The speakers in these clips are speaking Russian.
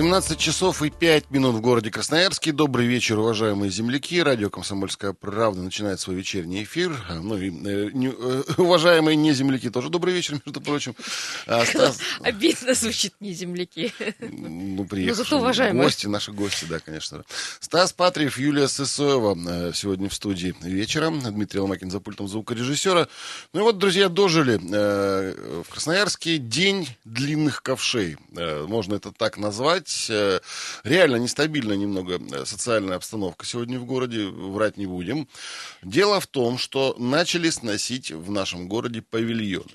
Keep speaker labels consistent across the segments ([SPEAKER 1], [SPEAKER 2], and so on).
[SPEAKER 1] 17 часов и 5 минут в городе Красноярске. Добрый вечер, уважаемые земляки. Радио «Комсомольская правда» начинает свой вечерний эфир. Ну и э, не, э, уважаемые не земляки тоже добрый вечер, между прочим.
[SPEAKER 2] А, Стас... Обидно звучит не земляки.
[SPEAKER 1] Ну, приехали. Зато уважаемые. Гости, наши гости, да, конечно. Стас Патриев, Юлия Сысоева э, сегодня в студии вечером. Дмитрий Ломакин за пультом звукорежиссера. Ну и вот, друзья, дожили э, в Красноярске день длинных ковшей. Э, можно это так назвать сказать, э, реально нестабильная немного э, социальная обстановка сегодня в городе, врать не будем. Дело в том, что начали сносить в нашем городе павильоны.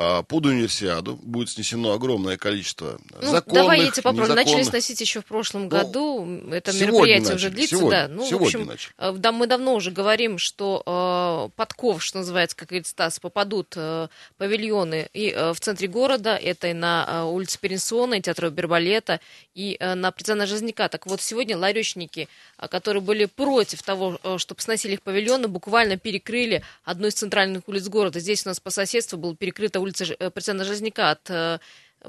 [SPEAKER 1] А, под универсиаду будет снесено огромное количество ну, законных,
[SPEAKER 2] Давай я тебе попробую. Начали сносить еще в прошлом ну, году. Это мероприятие начали, уже длится. Сегодня, да. Ну, сегодня в общем, начали. Э, да, мы давно уже говорим, что э, подков, что называется, как говорит Стас, попадут э, павильоны и э, в центре города. Это и на э, улице Перенсона, и театра Бербалета, и э, на Прицена Жизняка. Так вот, сегодня ларечники, э, которые были против того, э, чтобы сносили их павильоны, буквально перекрыли одну из центральных улиц города. Здесь у нас по соседству была перекрыта улица э, Председателя Железняка от э,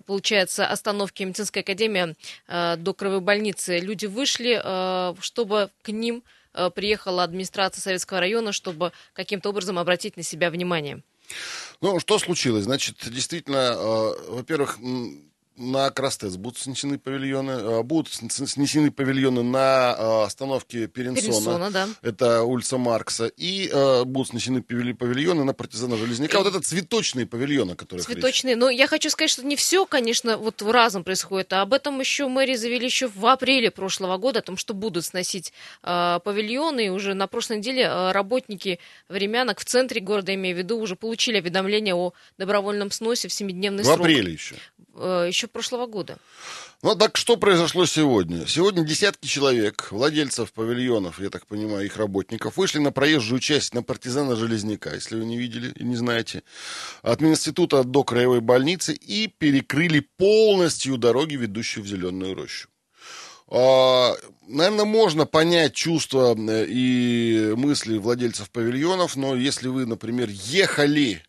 [SPEAKER 2] получается, остановки медицинской академии э, до Кровой больницы. Люди вышли, чтобы к ним приехала администрация Советского района, чтобы каким-то образом обратить на себя внимание.
[SPEAKER 1] Ну, что случилось? Значит, действительно, во-первых, на Крастес будут снесены павильоны, а, будут снесены павильоны на а, остановке Перенсона, Перенсона да. это улица Маркса, и э, будут снесены павильоны на партизана Железняка. Вот это цветочные павильоны, которые
[SPEAKER 2] Цветочные. Речь. Но я хочу сказать, что не все, конечно, вот разом происходит, а об этом еще мэрии заявили еще в апреле прошлого года, о том, что будут сносить э, павильоны, и уже на прошлой неделе работники времянок в центре города, имею в виду, уже получили уведомление о добровольном сносе в семидневный
[SPEAKER 1] в
[SPEAKER 2] срок.
[SPEAKER 1] В апреле еще?
[SPEAKER 2] Э, еще прошлого года.
[SPEAKER 1] Ну так что произошло сегодня? Сегодня десятки человек, владельцев павильонов, я так понимаю, их работников, вышли на проезжую часть на партизана Железняка, если вы не видели и не знаете, от института до краевой больницы и перекрыли полностью дороги, ведущие в Зеленую рощу. А, наверное, можно понять чувства э, и мысли владельцев павильонов, но если вы, например, ехали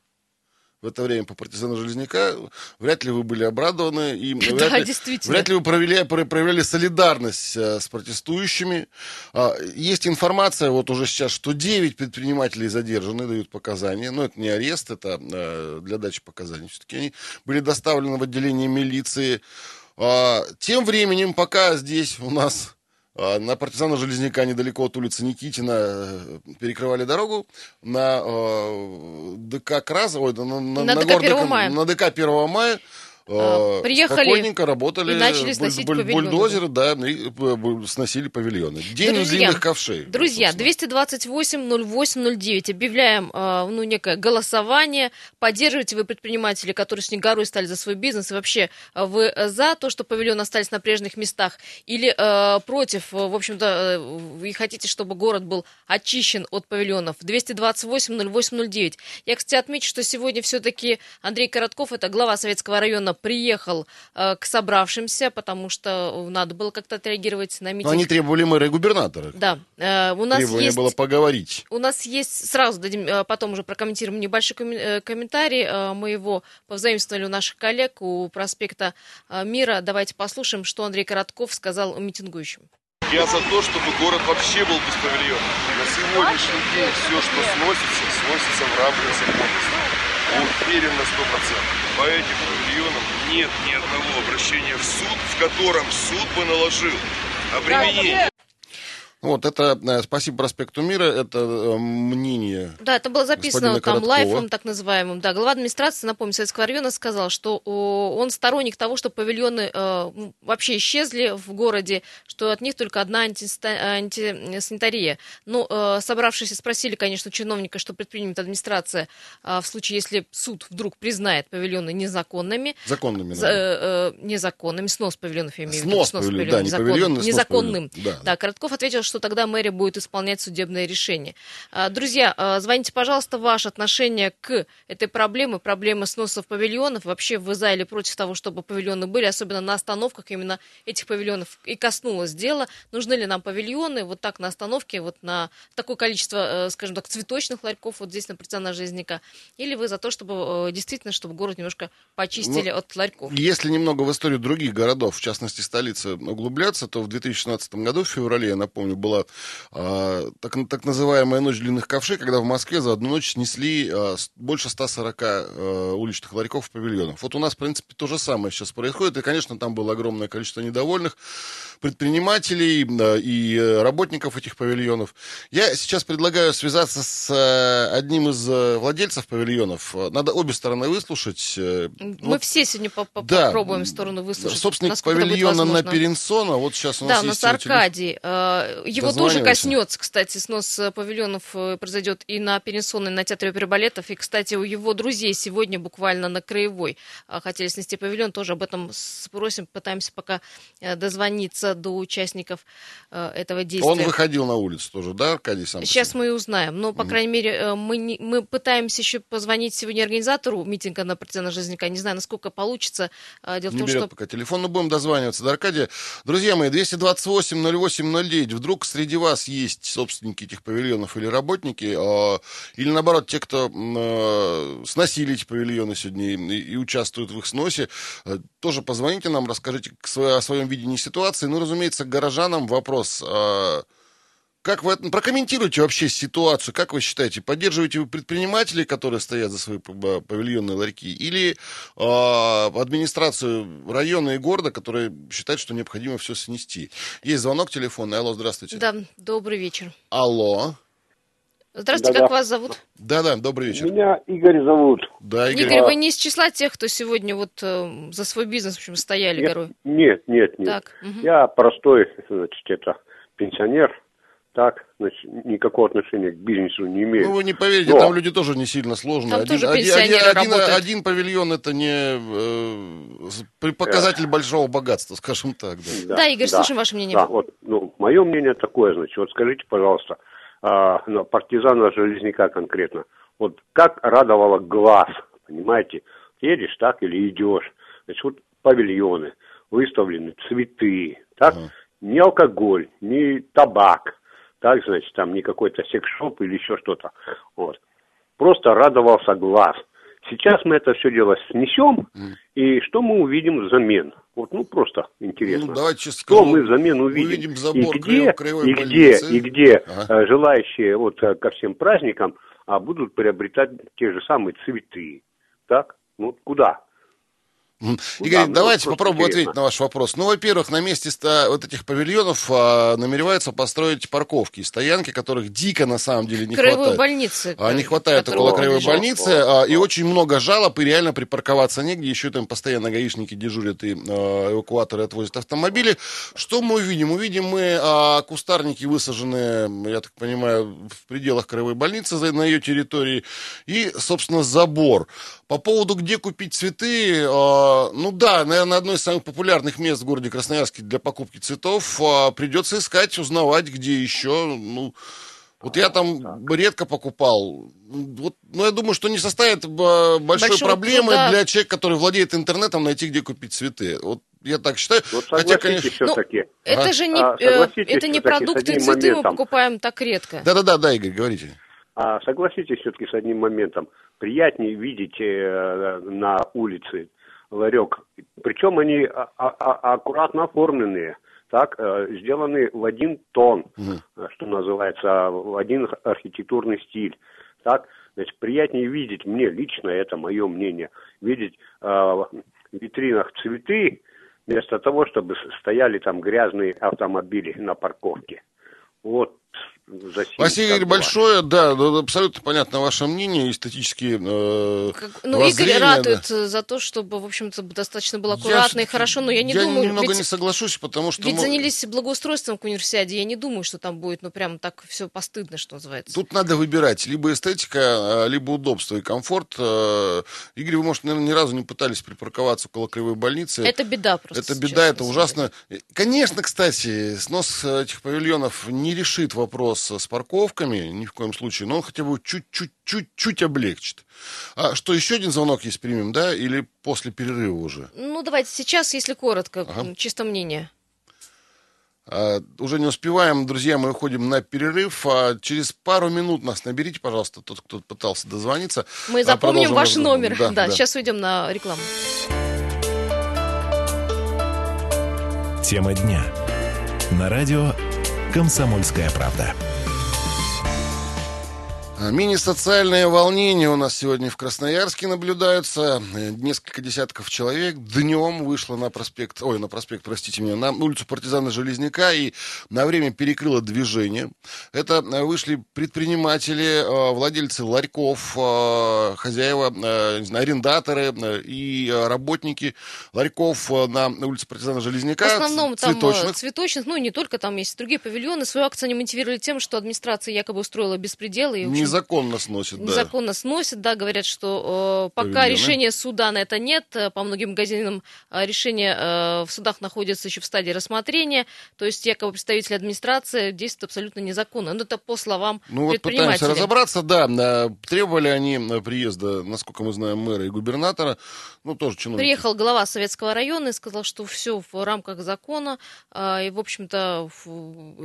[SPEAKER 1] в это время по партизану Железняка, вряд ли вы были обрадованы. И
[SPEAKER 2] да,
[SPEAKER 1] вряд,
[SPEAKER 2] ли,
[SPEAKER 1] вряд ли вы проявляли, проявляли солидарность э, с протестующими. А, есть информация вот уже сейчас, что 9 предпринимателей задержаны, дают показания. Но это не арест, это э, для дачи показаний. Все-таки они были доставлены в отделение милиции. А, тем временем, пока здесь у нас на партизана Железняка недалеко от улицы Никитина э, перекрывали дорогу. На э, ДК Краза, ой, на, на, на,
[SPEAKER 2] на, ДК 1 мая.
[SPEAKER 1] на ДК 1 мая
[SPEAKER 2] а, приехали
[SPEAKER 1] спокойненько работали
[SPEAKER 2] и начали сносить буль,
[SPEAKER 1] павильоны. Бульдозеры, да, и э, сносили павильоны. День друзья, длинных ковшей.
[SPEAKER 2] Друзья, 228-08-09. Объявляем э, ну, некое голосование. Поддерживаете вы предприниматели, которые с горой стали за свой бизнес, и вообще э, вы за то, что павильоны остались на прежних местах, или э, против, в общем-то, вы хотите, чтобы город был очищен от павильонов. 228-08-09. Я, кстати, отмечу, что сегодня все-таки Андрей Коротков, это глава Советского района, приехал э, к собравшимся, потому что надо было как-то отреагировать на митинг. Но
[SPEAKER 1] они требовали мэра и губернатора.
[SPEAKER 2] Да. Э, у нас
[SPEAKER 1] Требование
[SPEAKER 2] есть,
[SPEAKER 1] было поговорить.
[SPEAKER 2] У нас есть, сразу дадим, э, потом уже прокомментируем небольшой э, комментарий. Э, мы его повзаимствовали у наших коллег у проспекта Мира. Давайте послушаем, что Андрей Коротков сказал митингующим.
[SPEAKER 3] Я за то, чтобы город вообще был без павильона. На сегодняшний день все, что сносится, сносится в рамках законности. Уверен на сто процентов. По этим павильонам нет ни одного обращения в суд, в котором суд бы наложил обременение
[SPEAKER 1] вот это, э, спасибо проспекту Мира, это э, мнение
[SPEAKER 2] Да, это было записано там лайфом, так называемым. Да, глава администрации, напомню, Советского района сказал, что он сторонник того, что павильоны э, вообще исчезли в городе, что от них только одна антисанитария. Ну, собравшиеся спросили, конечно, чиновника, что предпримет администрация в случае, если суд вдруг признает павильоны незаконными.
[SPEAKER 1] Законными,
[SPEAKER 2] да. Незаконными, снос павильонов, я имею в виду.
[SPEAKER 1] Снос, снос павильон, да, не павильон,
[SPEAKER 2] незаконным. Да. да, Коротков ответил, что тогда мэрия будет исполнять судебное решение. А, друзья, а, звоните, пожалуйста, ваше отношение к этой проблеме, проблемы сносов павильонов. Вообще вы за или против того, чтобы павильоны были, особенно на остановках именно этих павильонов и коснулось дела. Нужны ли нам павильоны вот так на остановке, вот на такое количество, э, скажем так, цветочных ларьков вот здесь на персонажа Жизняка? Или вы за то, чтобы э, действительно, чтобы город немножко почистили ну, от ларьков?
[SPEAKER 1] Если немного в историю других городов, в частности столицы, углубляться, то в 2016 году, в феврале, я напомню, была э, так, так называемая ночь длинных ковшей, когда в Москве за одну ночь снесли э, больше 140 э, уличных ларьков в павильонах. Вот у нас, в принципе, то же самое сейчас происходит. И, конечно, там было огромное количество недовольных предпринимателей и э, работников этих павильонов. Я сейчас предлагаю связаться с э, одним из э, владельцев павильонов. Надо обе стороны выслушать.
[SPEAKER 2] Мы вот, все сегодня по -по да, попробуем сторону выслушать.
[SPEAKER 1] Собственник павильона на Перенсона, вот сейчас у нас
[SPEAKER 2] Да, у нас Аркадий. Телефон. Его тоже коснется, кстати, снос павильонов произойдет и на Перенсона, и на Театре оперы И, кстати, у его друзей сегодня буквально на Краевой хотели снести павильон. Тоже об этом спросим, пытаемся пока дозвониться до участников э, этого действия.
[SPEAKER 1] Он выходил на улицу тоже, да, Аркадий сам?
[SPEAKER 2] Сейчас мы и узнаем. Но, по крайней мере, э, мы, не, мы пытаемся еще позвонить сегодня организатору митинга на партизана Жизняка. Не знаю, насколько получится.
[SPEAKER 1] Э, дело не в том, берет что... пока телефон, но будем дозваниваться до Аркадия. Друзья мои, 228-08-09. Вдруг среди вас есть собственники этих павильонов или работники, или наоборот, те, кто сносили эти павильоны сегодня и участвуют в их сносе, тоже позвоните нам, расскажите о своем видении ситуации. Ну, разумеется, горожанам вопрос. А, как вы прокомментируйте вообще ситуацию? Как вы считаете, поддерживаете вы предпринимателей, которые стоят за свои павильонные ларьки, или э, администрацию района и города, которые считают, что необходимо все снести? Есть звонок телефонный. Алло, здравствуйте.
[SPEAKER 2] Да, добрый вечер.
[SPEAKER 1] Алло.
[SPEAKER 2] Здравствуйте, да, как да. вас зовут?
[SPEAKER 1] Да-да, добрый вечер.
[SPEAKER 4] Меня Игорь зовут.
[SPEAKER 2] Да, Игорь. Игорь, вы не из числа тех, кто сегодня вот э, за свой бизнес, в общем, стояли
[SPEAKER 4] нет,
[SPEAKER 2] горой?
[SPEAKER 4] Нет, нет, нет. Так, угу. Я простой, значит, это пенсионер. Так, значит, никакого отношения к бизнесу не имею.
[SPEAKER 1] Ну, вы не поверите, Но... там люди тоже не сильно сложные.
[SPEAKER 2] Там один, тоже один,
[SPEAKER 1] один, один павильон это не э, показатель да. большого богатства, скажем так.
[SPEAKER 2] Да, да Игорь, да. слушаем ваше мнение.
[SPEAKER 4] Да, вот, ну, мое мнение такое, значит, вот скажите, пожалуйста, а, ну, партизана Железняка конкретно. Вот как радовало глаз, понимаете? Едешь так или идешь. Значит, вот павильоны, выставлены цветы, так? Uh-huh. Ни алкоголь, ни табак, так, значит, там не какой-то секс-шоп или еще что-то. Вот. Просто радовался глаз. Сейчас мы это все дело снесем, mm. и что мы увидим взамен? Вот, ну, просто интересно. Ну,
[SPEAKER 1] давайте
[SPEAKER 4] что мы взамен увидим? Увидим забор и где, кривой и где, и где ага. Э, желающие вот э, ко всем праздникам а будут приобретать те же самые цветы. Так? Ну, куда?
[SPEAKER 1] Игорь, да, давайте ну, попробуем интересно. ответить на ваш вопрос. Ну, во-первых, на месте вот этих павильонов а, намереваются построить парковки, стоянки, которых дико на самом деле не
[SPEAKER 2] краевой
[SPEAKER 1] хватает.
[SPEAKER 2] больницы.
[SPEAKER 1] А, не хватает около краевой больницы, а, и очень много жалоб, и реально припарковаться негде. Еще там постоянно гаишники дежурят и а, эвакуаторы отвозят автомобили. Что мы увидим? Увидим мы а, кустарники, высаженные, я так понимаю, в пределах краевой больницы на ее территории, и, собственно, забор. По поводу, где купить цветы, а, ну да, наверное, одно из самых популярных мест в городе Красноярске для покупки цветов. А, придется искать, узнавать, где еще. Ну, вот я там так. редко покупал. Вот, ну, я думаю, что не составит большой Большого проблемы труда. для человека, который владеет интернетом, найти, где купить цветы. Вот я так считаю.
[SPEAKER 4] Вот Хотя, конечно,
[SPEAKER 2] все-таки. Ну, это же не, а, это не продукты, цветы моментом. мы покупаем так редко.
[SPEAKER 1] Да-да-да, да, Игорь, говорите.
[SPEAKER 4] А согласитесь все-таки с одним моментом. Приятнее видеть э, на улице ларек. Причем они а, а, а, аккуратно оформленные. Так, э, сделаны в один тон, угу. что называется, в один архитектурный стиль. Так, значит, приятнее видеть, мне лично, это мое мнение, видеть э, в витринах цветы, вместо того, чтобы стояли там грязные автомобили на парковке. Вот
[SPEAKER 1] за Спасибо большое. Да, абсолютно понятно ваше мнение, эстетические э,
[SPEAKER 2] как, Ну, Игорь радует да. за то, чтобы, в общем-то, достаточно было аккуратно я, и хорошо, но я не
[SPEAKER 1] я
[SPEAKER 2] думаю...
[SPEAKER 1] Я немного ведь, не соглашусь, потому что...
[SPEAKER 2] Ведь мы... занялись благоустройством к универсиаде, я не думаю, что там будет, ну, прям так все постыдно, что называется.
[SPEAKER 1] Тут надо выбирать либо эстетика, а, либо удобство и комфорт. Э, Игорь, вы, может, наверное, ни разу не пытались припарковаться около Кривой больницы.
[SPEAKER 2] Это беда просто.
[SPEAKER 1] Это беда, это ужасно. Конечно, кстати, снос этих павильонов не решит вопрос с парковками, ни в коем случае, но он хотя бы чуть-чуть-чуть-чуть облегчит. А что, еще один звонок есть примем, да, или после перерыва уже?
[SPEAKER 2] Ну, давайте сейчас, если коротко, ага. чисто мнение.
[SPEAKER 1] А, уже не успеваем, друзья, мы уходим на перерыв. А через пару минут нас наберите, пожалуйста, тот, кто пытался дозвониться.
[SPEAKER 2] Мы а запомним ваш номер. Да, да, да, сейчас уйдем на рекламу.
[SPEAKER 5] Тема дня. На радио «Комсомольская правда».
[SPEAKER 1] А, мини-социальные волнения у нас сегодня в Красноярске наблюдаются. Э, несколько десятков человек днем вышло на проспект, ой, на проспект, простите меня, на улицу партизана Железняка и на время перекрыло движение. Это э, вышли предприниматели, э, владельцы ларьков, хозяева, не знаю, арендаторы и работники ларьков на улице партизана Железняка.
[SPEAKER 2] В основном цветочных. там цветочных, ну и не только, там есть другие павильоны. Свою акцию они мотивировали тем, что администрация якобы устроила беспределы. И,
[SPEAKER 1] Незаконно сносит, да.
[SPEAKER 2] Незаконно сносит, да, говорят, что э, пока Павильоны. решения суда на это нет, э, по многим магазинам э, решения э, в судах находятся еще в стадии рассмотрения, то есть якобы представители администрации действуют абсолютно незаконно. Но это по словам
[SPEAKER 1] Ну вот пытаемся разобраться, да, требовали они приезда, насколько мы знаем, мэра и губернатора, ну тоже чиновники.
[SPEAKER 2] Приехал глава Советского района и сказал, что все в рамках закона, э, и, в общем-то,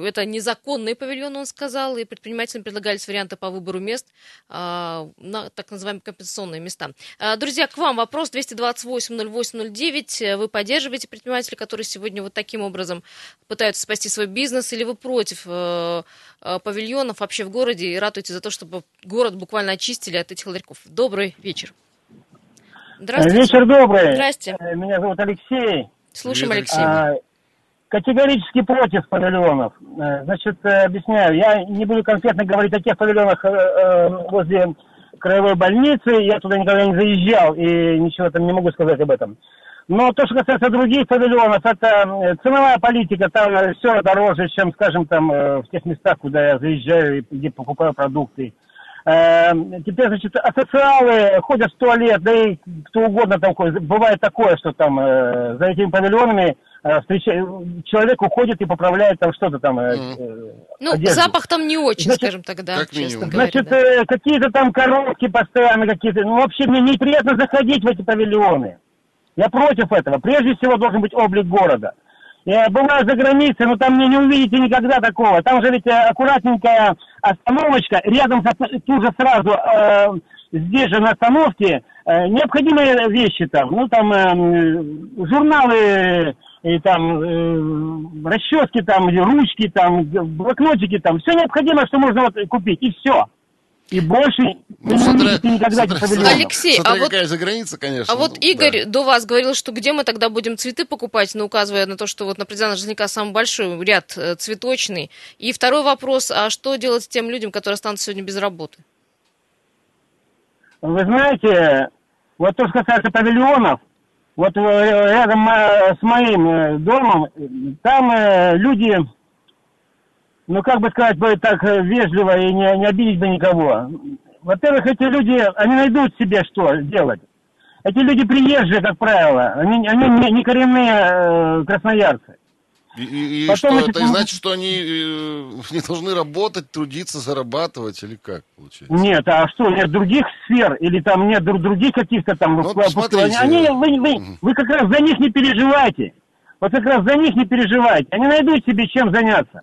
[SPEAKER 2] это незаконный павильон, он сказал, и предпринимателям предлагались варианты по выбору выбору мест а, на так называемые компенсационные места. А, друзья, к вам вопрос 228-08-09. Вы поддерживаете предпринимателей, которые сегодня вот таким образом пытаются спасти свой бизнес, или вы против э, э, павильонов вообще в городе и ратуете за то, чтобы город буквально очистили от этих ларьков? Добрый вечер.
[SPEAKER 6] Здравствуйте. Вечер добрый.
[SPEAKER 2] Здрасте.
[SPEAKER 6] Э, меня зовут Алексей.
[SPEAKER 2] Слушаем, Алексей. А,
[SPEAKER 6] Категорически против павильонов. Э, значит, э, объясняю, я не буду конкретно говорить о тех павильонах э, возле краевой больницы, я туда никогда не заезжал и ничего там не могу сказать об этом. Но то, что касается других павильонов, это ценовая политика, там все дороже, чем, скажем, там в тех местах, куда я заезжаю и где покупаю продукты. Теперь, значит, асоциалы ходят в туалет, да и кто угодно там, бывает такое, что там за этими павильонами. Человек уходит и поправляет там что-то там.
[SPEAKER 2] Mm. ну, одежду. запах там не очень, значит, скажем так, да,
[SPEAKER 6] честно говоря. Значит, да. э, какие-то там коробки постоянно какие-то. Ну, вообще, мне неприятно заходить в эти павильоны. Я против этого. Прежде всего должен быть облик города. Я бываю за границей, но там мне не увидите никогда такого. Там же ведь аккуратненькая остановочка, рядом тут же сразу, э, здесь же на остановке, э, необходимые вещи там. Ну, там э, журналы и там э, расчески, там, ручки, там, блокнотики, там, все необходимое, что можно вот купить, и все. И больше ну, смотря, никогда
[SPEAKER 2] смотря, не Алексей,
[SPEAKER 1] смотря а какая вот, за граница, конечно.
[SPEAKER 2] А вот Игорь да. до вас говорил, что где мы тогда будем цветы покупать, ну, указывая на то, что вот на Президента Железняка самый большой ряд э, цветочный. И второй вопрос, а что делать с тем людям, которые останутся сегодня без работы?
[SPEAKER 6] Вы знаете, вот то, что касается павильонов, вот э, рядом э, с моим э, домом, там люди, ну как бы сказать бы так вежливо и не, не обидеть бы никого. Во-первых, эти люди, они найдут себе что делать. Эти люди приезжие, как правило, они, они не, не коренные красноярцы.
[SPEAKER 1] И, и, Потом, что, это значит, что они э, не должны работать, трудиться, зарабатывать, или как получается?
[SPEAKER 6] Нет, а что, нет других сфер, или там нет других каких-то там... Ну,
[SPEAKER 1] смотрите.
[SPEAKER 6] Они, вы, вы, вы как раз за них не переживайте. Вот как раз за них не переживайте. Они найдут себе чем заняться.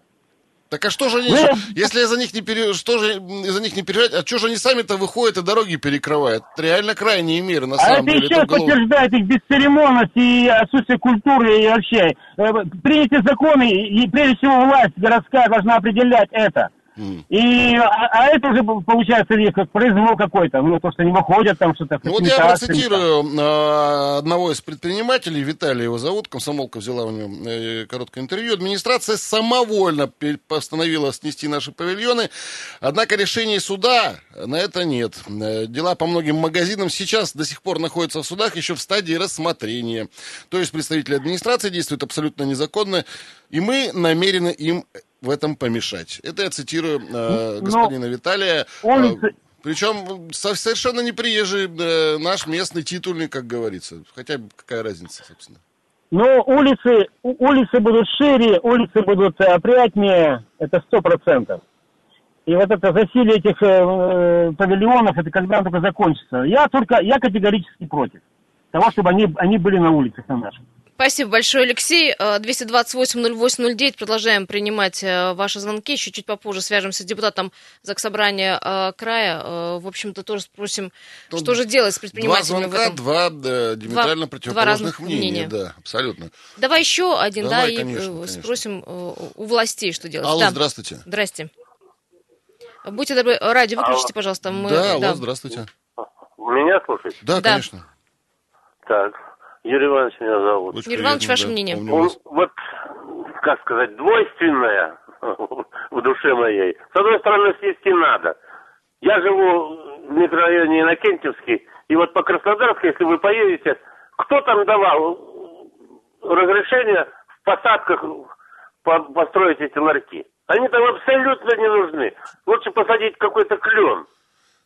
[SPEAKER 1] Так а что же они, ну, если за них не пере, что же за них не переживать, а что же они сами-то выходят и дороги перекрывают? Это реально крайние меры, на а самом
[SPEAKER 6] это
[SPEAKER 1] деле.
[SPEAKER 6] еще это подтверждает их бесцеремонность и отсутствие культуры и вообще. Э, Приняты законы, и прежде всего власть городская должна определять это. И, а, а это уже получается как произвол какой-то, ну, то, что они выходят там что-то.
[SPEAKER 1] Ну, вот я процитирую э, одного из предпринимателей, Виталий его зовут, комсомолка взяла у него э, короткое интервью. Администрация самовольно постановила снести наши павильоны, однако решения суда на это нет. Э, дела по многим магазинам сейчас до сих пор находятся в судах еще в стадии рассмотрения. То есть представители администрации действуют абсолютно незаконно, и мы намерены им в этом помешать. Это я цитирую э, ну, господина Но Виталия. Он... Э, причем совершенно не приезжий э, наш местный титульный, как говорится. Хотя какая разница, собственно.
[SPEAKER 6] Но улицы, улицы будут шире, улицы будут опрятнее, это сто процентов. И вот это засилие этих э, павильонов, это когда только закончится. Я только, я категорически против того, чтобы они, они были на улицах на наших.
[SPEAKER 2] Спасибо большое, Алексей. 228-08-09. Э, Продолжаем принимать э, ваши звонки. Еще чуть попозже свяжемся с депутатом Заксобрания э, края. В общем-то, тоже спросим, Тут что же делать с предпринимателями
[SPEAKER 1] Два звонка, два да, диаметрально два, противоположных два мнения. мнения. Да, абсолютно.
[SPEAKER 2] Давай еще один, Давай, да, конечно, и конечно. спросим у властей, что делать.
[SPEAKER 1] Алло,
[SPEAKER 2] да.
[SPEAKER 1] здравствуйте.
[SPEAKER 2] Здрасте. Будьте добры, радио выключите, алло. пожалуйста.
[SPEAKER 1] Мы, да, да, алло, здравствуйте.
[SPEAKER 7] Меня слушаете?
[SPEAKER 1] Да, да, конечно.
[SPEAKER 7] Так, Юрий Иванович меня зовут.
[SPEAKER 2] Очень Юрий Иванович, ваше да, мнение?
[SPEAKER 7] Он, вот, как сказать, двойственное в душе моей. С одной стороны, снести надо. Я живу в микрорайоне Иннокентьевский, и вот по Краснодарску, если вы поедете, кто там давал разрешение в посадках построить эти ларьки? Они там абсолютно не нужны. Лучше посадить какой-то клен.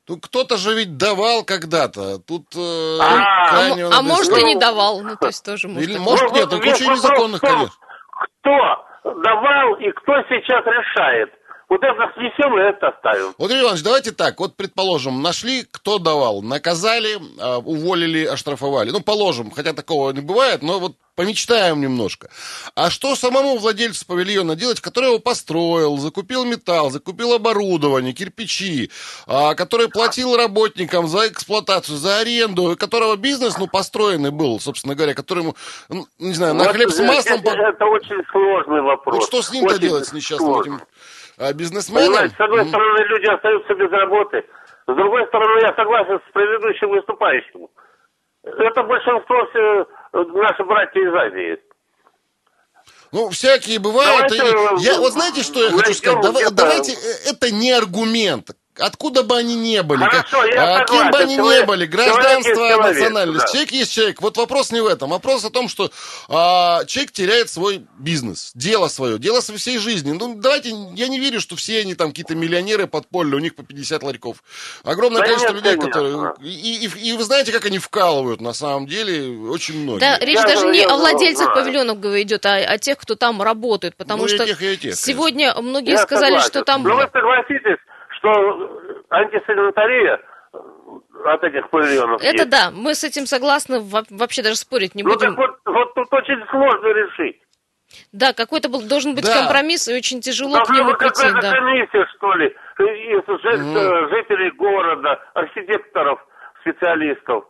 [SPEAKER 1] Тут кто-то же ведь давал когда-то. Тут
[SPEAKER 2] э, а, а, а может и не давал. Ну, то есть тоже может.
[SPEAKER 1] Или, может нет, ну куча незаконных, конечно.
[SPEAKER 7] Кто давал и кто сейчас решает? Вот это снесем и это оставим.
[SPEAKER 1] Вот, Юрий Иванович, давайте так. Вот, предположим, нашли, кто давал. Наказали, а, уволили, оштрафовали. Ну, положим, хотя такого не бывает, но вот помечтаем немножко. А что самому владельцу павильона делать, который его построил, закупил металл, закупил оборудование, кирпичи, а, который платил работникам за эксплуатацию, за аренду, которого бизнес, ну, построенный был, собственно говоря, которому, не знаю, на хлеб с маслом...
[SPEAKER 7] Это, это очень сложный вопрос.
[SPEAKER 1] Вот что с ним-то делать, с несчастным этим а, бизнесменам?
[SPEAKER 7] Понимаете, с одной стороны, люди остаются без работы, с другой стороны, я согласен с предыдущим выступающим. Это большинство наши братья из Азии.
[SPEAKER 1] Ну, всякие бывают. Давайте, я, вот знаете, что я хочу сказать? Давай, давайте, э, это не аргумент. Откуда бы они не были,
[SPEAKER 7] Хорошо,
[SPEAKER 1] как,
[SPEAKER 7] я
[SPEAKER 1] а, кем бы они человек, не были, гражданство, человек национальность. Да. Человек есть человек. Вот вопрос не в этом. Вопрос о том, что а, человек теряет свой бизнес, дело свое, дело своей всей жизни. Ну, давайте, я не верю, что все они там какие-то миллионеры подпольные, у них по 50 ларьков. Огромное да количество нет, людей, нет, которые... И, и, и вы знаете, как они вкалывают на самом деле, очень многие.
[SPEAKER 2] Да, речь я даже не о владельцах знаю. павильонов идет, а о тех, кто там работает. Потому ну, что тех, тех, сегодня многие я сказали, согласен. что там...
[SPEAKER 7] Но вы согласитесь, что антисанитария от этих павильонов
[SPEAKER 2] Это есть. да, мы с этим согласны, вообще даже спорить не
[SPEAKER 7] ну,
[SPEAKER 2] будем.
[SPEAKER 7] Так вот, вот тут очень сложно решить.
[SPEAKER 2] Да, какой-то был, должен быть да. компромисс, и очень тяжело Должна к нему прийти.
[SPEAKER 7] Да. комиссия, что ли, из угу. жителей города, архитекторов, специалистов,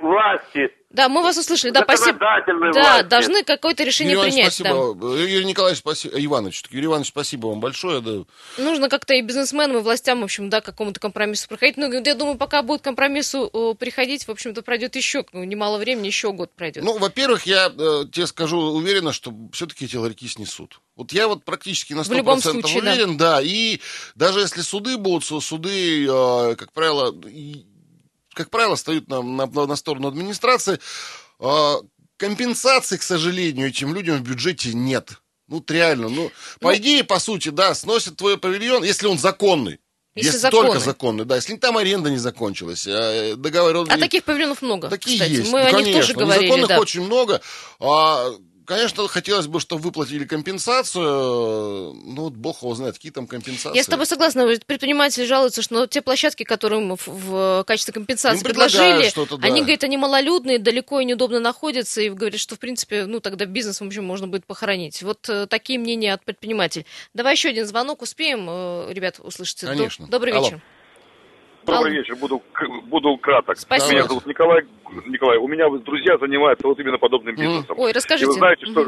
[SPEAKER 7] власти,
[SPEAKER 2] да, мы вас услышали. Да, спасибо. Да, власти. должны какое-то решение Юрий принять.
[SPEAKER 1] Спасибо. Да. Юрий Николаевич, спасибо. Иванович, Юрий Иванович, спасибо вам большое. Да.
[SPEAKER 2] Нужно как-то и бизнесменам, и властям, в общем, да, к какому-то компромиссу проходить. Но я думаю, пока будет компромиссу приходить, в общем-то, пройдет еще немало времени, еще год пройдет.
[SPEAKER 1] Ну, во-первых, я э, тебе скажу уверенно, что все-таки эти ларьки снесут. Вот я вот практически на 100% случае, уверен, да. да. И даже если суды будут, суды, э, как правило, как правило, встают на, на, на сторону администрации. А, компенсации, к сожалению, этим людям в бюджете нет. Ну, реально, ну, по ну, идее, по сути, да, сносят твой павильон, если он законный. Если, если только законный, да, если там аренда не закончилась, а договор...
[SPEAKER 2] А таких павильонов много,
[SPEAKER 1] Такие
[SPEAKER 2] кстати.
[SPEAKER 1] есть,
[SPEAKER 2] Мы
[SPEAKER 1] ну,
[SPEAKER 2] о
[SPEAKER 1] конечно,
[SPEAKER 2] них тоже говорили,
[SPEAKER 1] незаконных
[SPEAKER 2] да.
[SPEAKER 1] очень много. А, Конечно, хотелось бы, чтобы выплатили компенсацию. Ну, вот бог его знает, какие там компенсации.
[SPEAKER 2] Я с тобой согласна. Предприниматели жалуются, что те площадки, которые мы в, в качестве компенсации предложили, да. они, говорят, они малолюдные, далеко и неудобно находятся, и говорят, что, в принципе, ну, тогда бизнес, в общем, можно будет похоронить. Вот э, такие мнения от предпринимателей. Давай еще один звонок успеем, э, ребят, услышать.
[SPEAKER 1] Конечно.
[SPEAKER 2] Добрый вечер. Алло.
[SPEAKER 8] Добрый вечер, буду, буду краток.
[SPEAKER 2] Спасибо.
[SPEAKER 8] Меня зовут Николай. Николай, у меня друзья занимаются вот именно подобным бизнесом.
[SPEAKER 2] Ой, расскажите. И
[SPEAKER 8] вы знаете, что,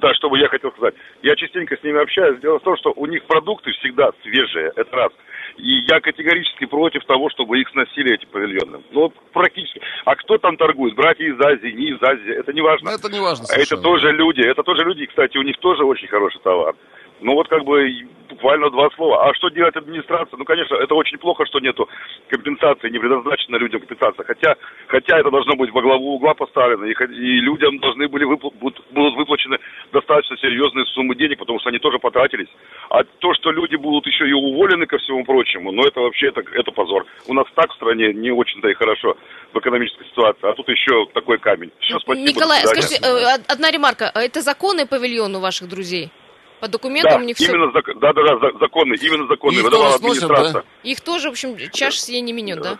[SPEAKER 8] Да, что бы я хотел сказать. Я частенько с ними общаюсь. Дело в том, что у них продукты всегда свежие, это раз. И я категорически против того, чтобы их сносили эти павильоны. Ну, практически. А кто там торгует? Братья из Азии, не из Азии. Это не важно.
[SPEAKER 1] Но это не важно
[SPEAKER 8] а Это тоже люди. Это тоже люди. Кстати, у них тоже очень хороший товар. Ну вот как бы буквально два слова. А что делать администрация? Ну, конечно, это очень плохо, что нету компенсации, не предназначена людям компенсация. Хотя, хотя это должно быть во главу угла поставлено, и, и людям должны были выпл- будут, будут выплачены достаточно серьезные суммы денег, потому что они тоже потратились. А то, что люди будут еще и уволены ко всему прочему, ну это вообще это, это позор. У нас так в стране не очень-то и хорошо в экономической ситуации, а тут еще такой камень. Все, спасибо.
[SPEAKER 2] Николай, скажите, э, одна ремарка. А это законный павильон у ваших друзей? По документам
[SPEAKER 8] да,
[SPEAKER 2] у них
[SPEAKER 8] именно все... да, да, да, законный, именно законный, Их выдавала администрация.
[SPEAKER 2] Да? Их тоже, в общем, чаш сие не менет, да?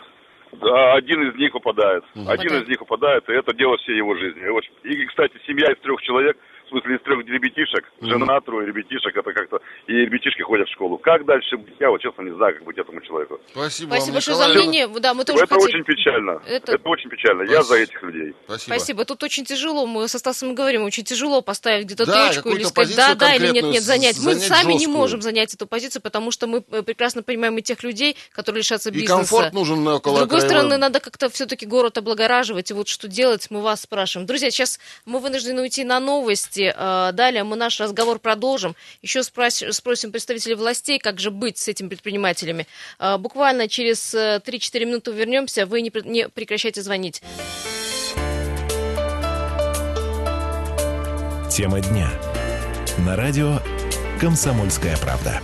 [SPEAKER 8] Да, один из них попадает. Угу. Один попадает. из них попадает, и это дело всей его жизни. И, кстати, семья из трех человек – в смысле из трех ребятишек, жена, трое ребятишек, это как-то, и ребятишки ходят в школу. Как дальше быть? Я вот честно не знаю, как быть этому человеку.
[SPEAKER 2] Спасибо Спасибо большое за мнение. Да, мы тоже
[SPEAKER 8] это хотели... очень печально. Это... это очень печально. Спасибо. Я за этих людей.
[SPEAKER 2] Спасибо. Спасибо. Тут очень тяжело, мы со Стасом говорим, очень тяжело поставить где-то да, точку или сказать да, да или нет, нет, занять. Мы занять сами жесткую. не можем занять эту позицию, потому что мы э, прекрасно понимаем и тех людей, которые лишатся бизнеса.
[SPEAKER 1] И комфорт нужен около
[SPEAKER 2] С другой краева. стороны, надо как-то все-таки город облагораживать. И вот что делать, мы вас спрашиваем. Друзья, сейчас мы вынуждены уйти на новости. Э, далее мы наш разговор продолжим. Еще спросим представителей властей, как же быть с этими предпринимателями. А, буквально через 3-4 э, минуты вернемся. Вы не прекращайте звонить.
[SPEAKER 5] Тема дня. На радио «Комсомольская правда».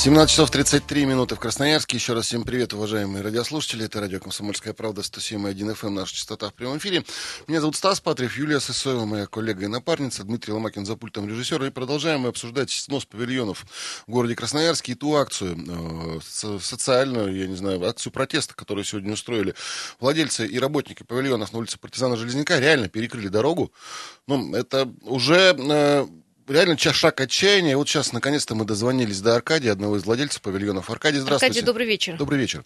[SPEAKER 1] 17 часов 33 минуты в Красноярске. Еще раз всем привет, уважаемые радиослушатели. Это радио «Комсомольская правда», 107.1 FM, наша частота в прямом эфире. Меня зовут Стас Патриев, Юлия Сысоева, моя коллега и напарница, Дмитрий Ломакин за пультом режиссера. И продолжаем мы обсуждать снос павильонов в городе Красноярске и ту акцию, э, социальную, я не знаю, акцию протеста, которую сегодня устроили владельцы и работники павильонов на улице Партизана Железняка, реально перекрыли дорогу. Ну, это уже э, реально шаг отчаяния. Вот сейчас, наконец-то, мы дозвонились до Аркадия, одного из владельцев павильонов. Аркадий, здравствуйте.
[SPEAKER 2] Аркадий, добрый вечер.
[SPEAKER 1] Добрый вечер.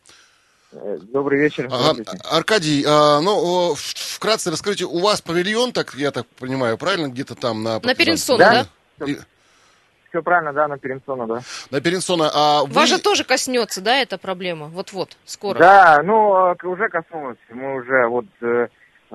[SPEAKER 9] Добрый вечер.
[SPEAKER 1] Ага. Аркадий, а, ну, вкратце расскажите, у вас павильон, так я так понимаю, правильно, где-то там на...
[SPEAKER 2] На Перенсона, да?
[SPEAKER 9] да? И... Все правильно, да, на Перенсона, да.
[SPEAKER 1] На Перенсона, а
[SPEAKER 2] вы... Вас же тоже коснется, да, эта проблема? Вот-вот, скоро.
[SPEAKER 9] Да, ну, а, уже коснулось. Мы уже вот Э,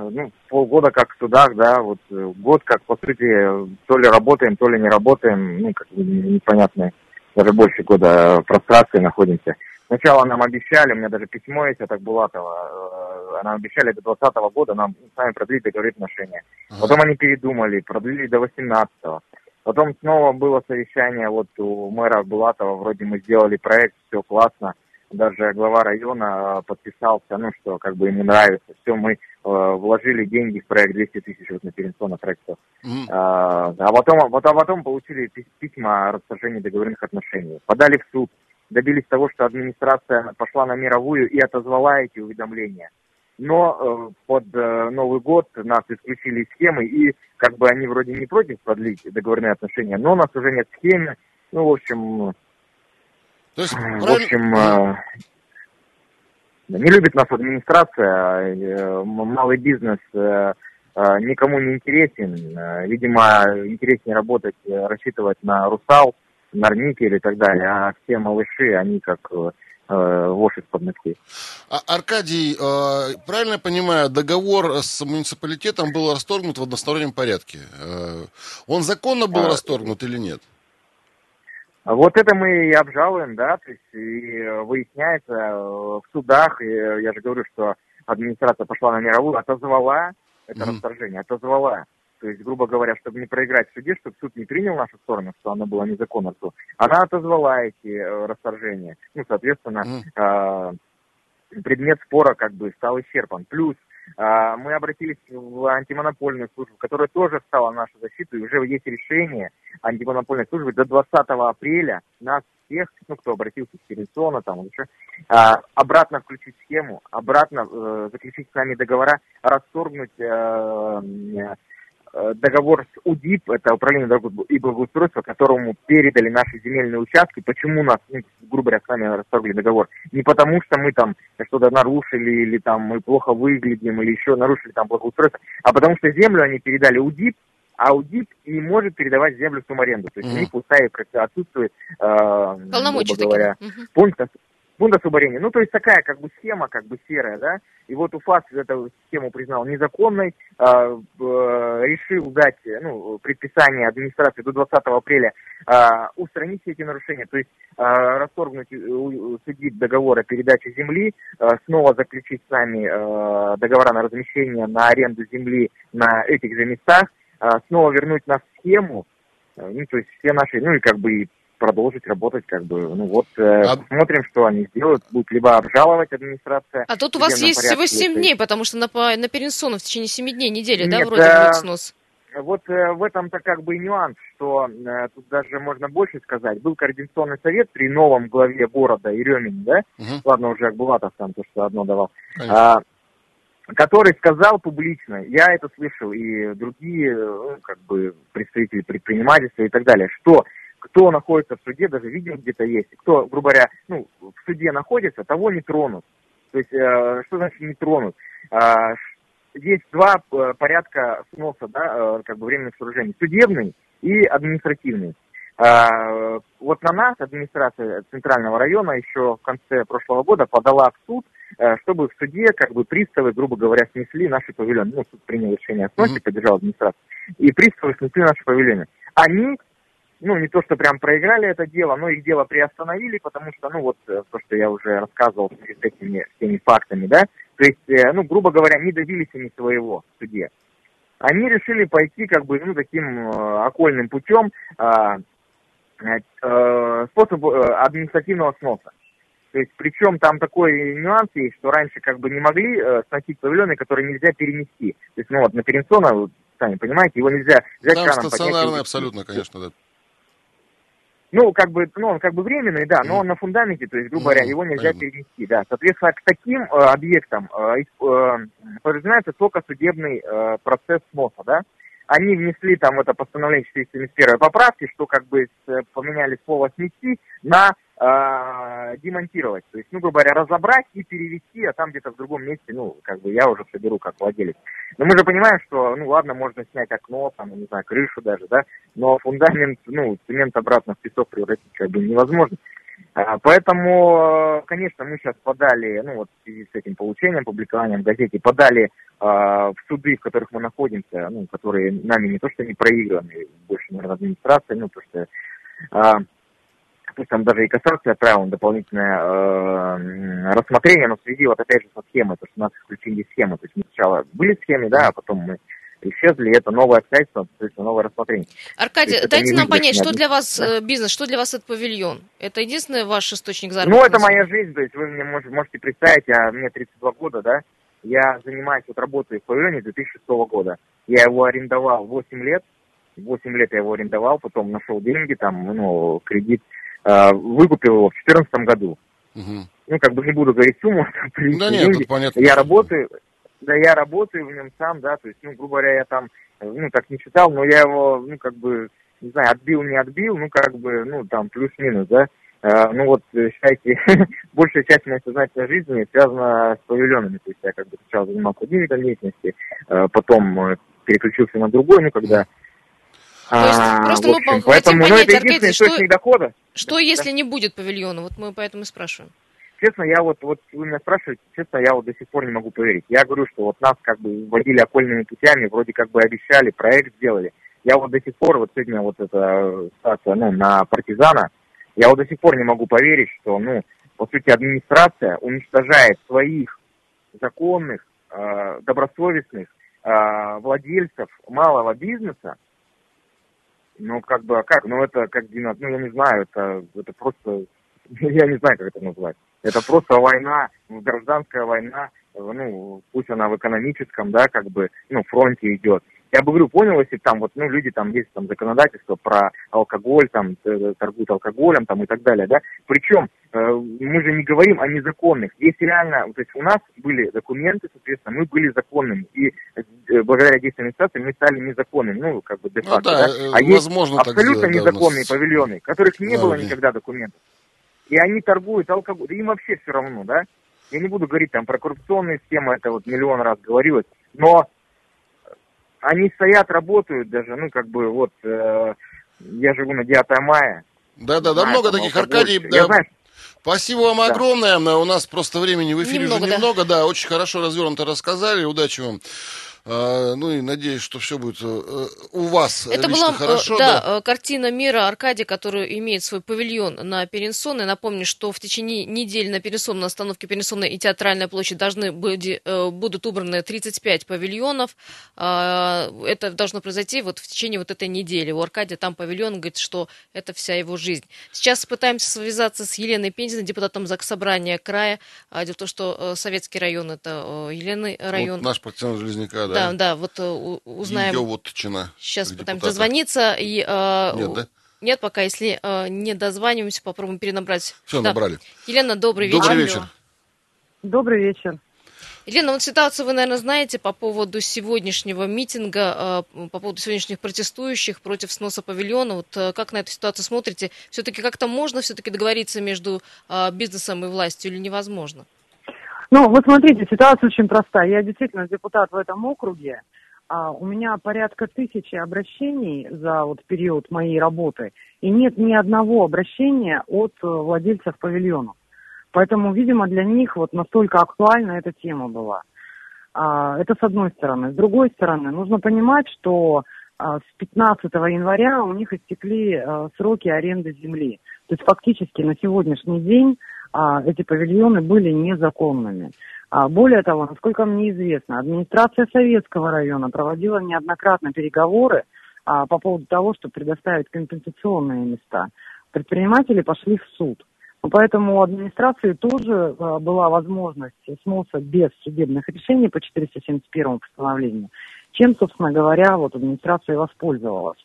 [SPEAKER 9] ну, полгода как в судах, да, вот э, год как, по сути, то ли работаем, то ли не работаем, ну, как непонятно, даже больше года в прострации находимся. Сначала нам обещали, у меня даже письмо есть от Акбулатова, э, нам обещали до 2020 года нам с нами продлить договор отношения. Ага. Потом они передумали, продлили до 18 -го. Потом снова было совещание вот у мэра Булатова, вроде мы сделали проект, все классно даже глава района подписался, ну, что как бы ему нравится. Все, мы э, вложили деньги в проект 200 тысяч вот на Перенсона проекта. Mm-hmm. А, а, потом, а потом, потом получили письма о расторжении договорных отношений. Подали в суд, добились того, что администрация пошла на мировую и отозвала эти уведомления. Но э, под э, Новый год нас исключили из схемы, и как бы они вроде не против продлить договорные отношения, но у нас уже нет схемы. Ну, в общем, то есть, в общем, э, не любит нас администрация, э, малый бизнес э, никому не интересен. Видимо, интереснее работать, рассчитывать на Русал, на Никель и так далее. А все малыши, они как вошь из-под ногтей.
[SPEAKER 1] А, Аркадий, правильно я понимаю, договор с муниципалитетом был расторгнут в одностороннем порядке. Он законно был а, расторгнут или нет?
[SPEAKER 9] Вот это мы и обжалуем, да, то есть и выясняется э, в судах, и я же говорю, что администрация пошла на мировую, отозвала это mm-hmm. расторжение, отозвала. То есть, грубо говоря, чтобы не проиграть в суде, чтобы суд не принял нашу сторону, что оно было незаконно, то она отозвала эти э, расторжения. Ну, соответственно, mm-hmm. э, предмет спора как бы стал исчерпан. Плюс а, мы обратились в антимонопольную службу, которая тоже встала на нашу и уже есть решение антимонопольной службы. До 20 апреля нас всех, ну, кто обратился Перенсона, там, еще, а, обратно включить схему, обратно э, заключить с нами договора, расторгнуть Э, договор с УДИП, это управление и благоустройства, которому передали наши земельные участки. Почему нас, ну, грубо говоря, с нами расторгли договор? Не потому, что мы там что-то нарушили, или там мы плохо выглядим, или еще нарушили там благоустройство, а потому что землю они передали УДИП, аудит не может передавать землю в сумаренду. То есть mm-hmm. у них пустая отсутствует, э,
[SPEAKER 2] грубо
[SPEAKER 9] говоря, mm-hmm. пункт, освобождения. Ну, то есть такая как бы схема, как бы серая, да. И вот УФАС эту схему признал незаконной, э, э, решил дать ну, предписание администрации до 20 апреля э, устранить все эти нарушения, то есть э, расторгнуть э, судить договор о передаче земли, снова заключить с нами э, договора на размещение на аренду земли на этих же местах, а, снова вернуть нас в схему, э, ну, то есть все наши, ну и как бы продолжить работать, как бы, ну вот, э, а... посмотрим, что они сделают, будут либо обжаловать администрация.
[SPEAKER 2] А тут у вас есть порядке, всего 7 дней, потому что на, на Перенсонов в течение 7 дней недели, Нет, да, вроде а... будет снос?
[SPEAKER 9] Вот э, в этом-то как бы и нюанс, что э, тут даже можно больше сказать. Был координационный совет при новом главе города Еремин, да? Угу. Ладно, уже Акбулатов там то, что одно давал. А, который сказал публично, я это слышал, и другие, ну, как бы, представители предпринимательства и так далее, что кто находится в суде, даже видео где-то есть, кто, грубо говоря, ну, в суде находится, того не тронут. То есть, э, что значит не тронут? Э, есть два э, порядка сноса, да, э, как бы временных сооружений, судебный и административный. Э, вот на нас администрация Центрального района еще в конце прошлого года подала в суд Э, чтобы в суде как бы приставы, грубо говоря, снесли наши павильоны. Ну, суд принял решение о сносе, mm-hmm. поддержал администрацию. И приставы снесли наши павильоны. Они, ну, не то, что прям проиграли это дело, но их дело приостановили, потому что, ну, вот э, то, что я уже рассказывал с этими всеми фактами, да, то есть, э, ну, грубо говоря, не добились они своего в суде. Они решили пойти, как бы, ну, таким э, окольным путем, э, способ административного сноса. То есть, причем там такой нюанс есть, что раньше как бы не могли э, сносить павильоны, которые нельзя перенести. То есть, ну вот на Перенсона, вы сами понимаете, его нельзя взять
[SPEAKER 1] там краном стационарный абсолютно, конечно, да.
[SPEAKER 9] Ну, как бы, ну, он как бы временный, да, но он на фундаменте, то есть, грубо говоря, его нельзя перенести, да. Соответственно, к таким э, объектам э, э, подразумевается только судебный э, процесс сноса, да. Они внесли там это постановление 471 поправки, что как бы с, поменяли слово «снести» на э, демонтировать. То есть, ну, грубо говоря, разобрать и перевести, а там где-то в другом месте, ну, как бы я уже соберу как владелец. Но мы же понимаем, что, ну, ладно, можно снять окно, там, не знаю, крышу даже, да, но фундамент, ну, цемент обратно в песок превратить как бы невозможно. А, поэтому, конечно, мы сейчас подали, ну вот в связи с этим получением, публикованием в газете, подали э, в суды, в которых мы находимся, ну, которые нами не то что не проиграны, больше, наверное, администрация, ну, то что э, пусть там даже и кассация отправила на дополнительное э, рассмотрение, но в связи вот опять же со схемой, то, что у нас включили схемы, то есть мы сначала были схемы, да, а потом мы исчезли, это новое обстоятельство, то есть новое рассмотрение.
[SPEAKER 2] Аркадий, дайте нам понять, что для вас? Э, бизнес, что для вас этот павильон? Это единственный ваш источник заработка?
[SPEAKER 9] Ну, это моя жизнь, то есть вы мне можете, представить, я, мне 32 года, да, я занимаюсь, вот работаю в павильоне 2006 года. Я его арендовал 8 лет, 8 лет я его арендовал, потом нашел деньги, там, ну, кредит, выкупил его в 2014 году. Угу. Ну, как бы не буду говорить сумму,
[SPEAKER 1] да нет, деньги. понятно.
[SPEAKER 9] Я работаю, да, я работаю в нем сам, да, то есть, ну, грубо говоря, я там, ну, так не читал, но я его, ну, как бы, не знаю, отбил, не отбил, ну, как бы, ну, там, плюс-минус, да. Uh, ну вот, считайте, большая часть моей сознательной жизни связана с павильонами. То есть я как бы сначала занимался одним видом деятельности, потом переключился на другой, ну, когда...
[SPEAKER 2] То есть а, просто мы общем, поэтому, понять, ну, это Аркадий, что, дохода. Что, да, если да. не будет павильона? Вот мы поэтому и спрашиваем
[SPEAKER 9] честно, я вот, вот вы меня спрашиваете, честно, я вот до сих пор не могу поверить. Я говорю, что вот нас как бы вводили окольными путями, вроде как бы обещали, проект сделали. Я вот до сих пор, вот сегодня вот эта ситуация, ну, на партизана, я вот до сих пор не могу поверить, что, ну, по сути, администрация уничтожает своих законных, э, добросовестных э, владельцев малого бизнеса, ну, как бы, а как, ну, это как, ну, я не знаю, это, это просто, я не знаю, как это назвать. Это просто война, гражданская война, ну, пусть она в экономическом, да, как бы, ну, фронте идет. Я бы говорю, понял, если там вот, ну, люди там есть там законодательство про алкоголь, там, торгуют алкоголем, там, и так далее, да. Причем, э, мы же не говорим о незаконных. Здесь реально, то есть у нас были документы, соответственно, мы были законными. И э, благодаря действиям администрации мы стали незаконными, ну, как бы, де-факто, ну, да. да.
[SPEAKER 1] Э, а возможно
[SPEAKER 9] есть абсолютно
[SPEAKER 1] сделать,
[SPEAKER 9] незаконные да, павильоны, которых не да, было никогда документов и они торгуют алкоголем, им вообще все равно, да? Я не буду говорить там про коррупционные схемы, это вот миллион раз говорилось, но они стоят, работают даже, ну, как бы, вот, э, я живу на 9 мая.
[SPEAKER 1] Да-да-да, много таких, Аркадий. Да, знаю, Спасибо вам да. огромное. У нас просто времени в эфире немного, уже немного. Да. да, очень хорошо развернуто рассказали. Удачи вам. А, ну и надеюсь, что все будет э, у вас
[SPEAKER 2] Это
[SPEAKER 1] лично
[SPEAKER 2] была,
[SPEAKER 1] хорошо.
[SPEAKER 2] Да, да, э, картина мира Аркадия, который имеет свой павильон на Перенсонной. Напомню, что в течение недели на Перенсонной, на остановке Перенсонной и Театральная площадь должны быть, э, будут убраны 35 павильонов. А, это должно произойти вот в течение вот этой недели. У Аркадия там павильон, говорит, что это вся его жизнь. Сейчас пытаемся связаться с Еленой Пензиной, депутатом Заксобрания края. А, дело в том, что Советский район, это Елены район. Вот
[SPEAKER 1] наш партизан Железняка, да?
[SPEAKER 2] Да, да, вот э, узнаем.
[SPEAKER 1] Ее вот чина.
[SPEAKER 2] Сейчас пытаемся дозвониться. И, э, Нет, да? Нет, пока, если э, не дозваниваемся, попробуем перенабрать.
[SPEAKER 1] Все, да. набрали.
[SPEAKER 2] Елена, добрый вечер.
[SPEAKER 1] Добрый вечер.
[SPEAKER 10] Добрый вечер.
[SPEAKER 2] Елена, вот ситуацию вы, наверное, знаете по поводу сегодняшнего митинга, по поводу сегодняшних протестующих против сноса павильона. Вот как на эту ситуацию смотрите? Все-таки как-то можно все-таки договориться между бизнесом и властью или невозможно?
[SPEAKER 10] Ну, вот смотрите, ситуация очень простая. Я действительно депутат в этом округе. А у меня порядка тысячи обращений за вот период моей работы, и нет ни одного обращения от э, владельцев павильонов. Поэтому, видимо, для них вот настолько актуальна эта тема была. А, это с одной стороны. С другой стороны, нужно понимать, что а, с 15 января у них истекли а, сроки аренды земли. То есть фактически на сегодняшний день а, эти павильоны были незаконными. А, более того, насколько мне известно, администрация Советского района проводила неоднократно переговоры а, по поводу того, чтобы предоставить компенсационные места. Предприниматели пошли в суд. Ну, поэтому у администрации тоже а, была возможность сноса без судебных решений по 471 постановлению, чем, собственно говоря, вот администрация воспользовалась.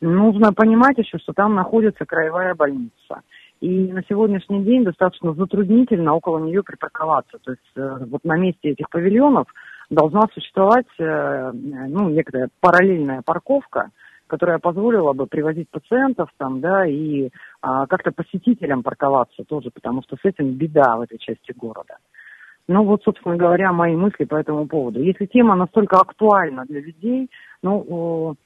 [SPEAKER 10] Нужно понимать еще, что там находится краевая больница. И на сегодняшний день достаточно затруднительно около нее припарковаться. То есть э, вот на месте этих павильонов должна существовать э, ну, некая параллельная парковка, которая позволила бы привозить пациентов там, да, и а, как-то посетителям парковаться тоже, потому что с этим беда в этой части города. Ну вот, собственно говоря, мои мысли по этому поводу. Если тема настолько актуальна для людей, ну,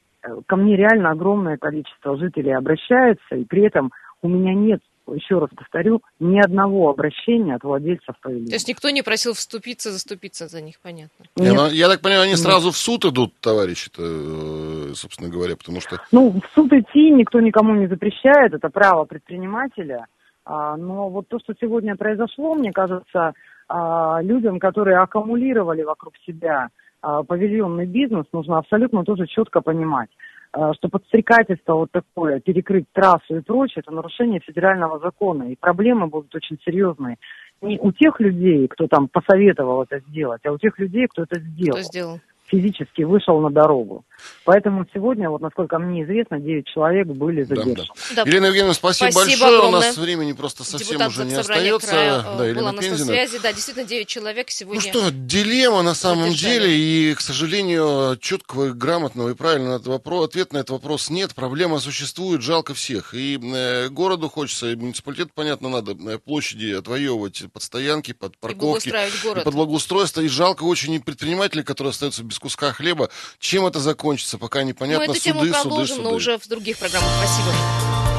[SPEAKER 10] ко мне реально огромное количество жителей обращается, и при этом у меня нет еще раз повторю, ни одного обращения от владельцев павильона.
[SPEAKER 2] То есть никто не просил вступиться, заступиться за них, понятно?
[SPEAKER 1] Нет. Я, я так понимаю, они сразу в суд идут, товарищи-то, э, собственно говоря, потому что...
[SPEAKER 10] Ну, в суд идти никто никому не запрещает, это право предпринимателя. А, но вот то, что сегодня произошло, мне кажется, а, людям, которые аккумулировали вокруг себя а, павильонный бизнес, нужно абсолютно тоже четко понимать, что подстрекательство вот такое, перекрыть трассу и прочее, это нарушение федерального закона. И проблемы будут очень серьезные. Не у тех людей, кто там посоветовал это сделать, а у тех людей, кто это сделал.
[SPEAKER 2] Кто сделал?
[SPEAKER 10] физически вышел на дорогу. Поэтому сегодня, вот насколько мне известно, 9 человек были задержаны.
[SPEAKER 1] Да, да. Елена Евгеньевна, спасибо, спасибо большое. Огромное. У нас времени просто совсем Депутат уже не остается. Края,
[SPEAKER 2] э, да, Елена Пензина. на связи. Да, действительно, 9 человек сегодня.
[SPEAKER 1] Ну что, дилемма на самом задержали. деле. И, к сожалению, четкого, грамотного и правильного вопрос, ответ на этот вопрос нет. Проблема существует, жалко всех. И э, городу хочется, и муниципалитету, понятно, надо э, площади отвоевывать под стоянки, под парковки. И, и под благоустройство. И жалко очень и предпринимателей, которые остаются без куска хлеба. Чем это закончится, пока непонятно.
[SPEAKER 2] Ну, эту суды, тему продолжим, суды, суды. но уже в других программах. Спасибо.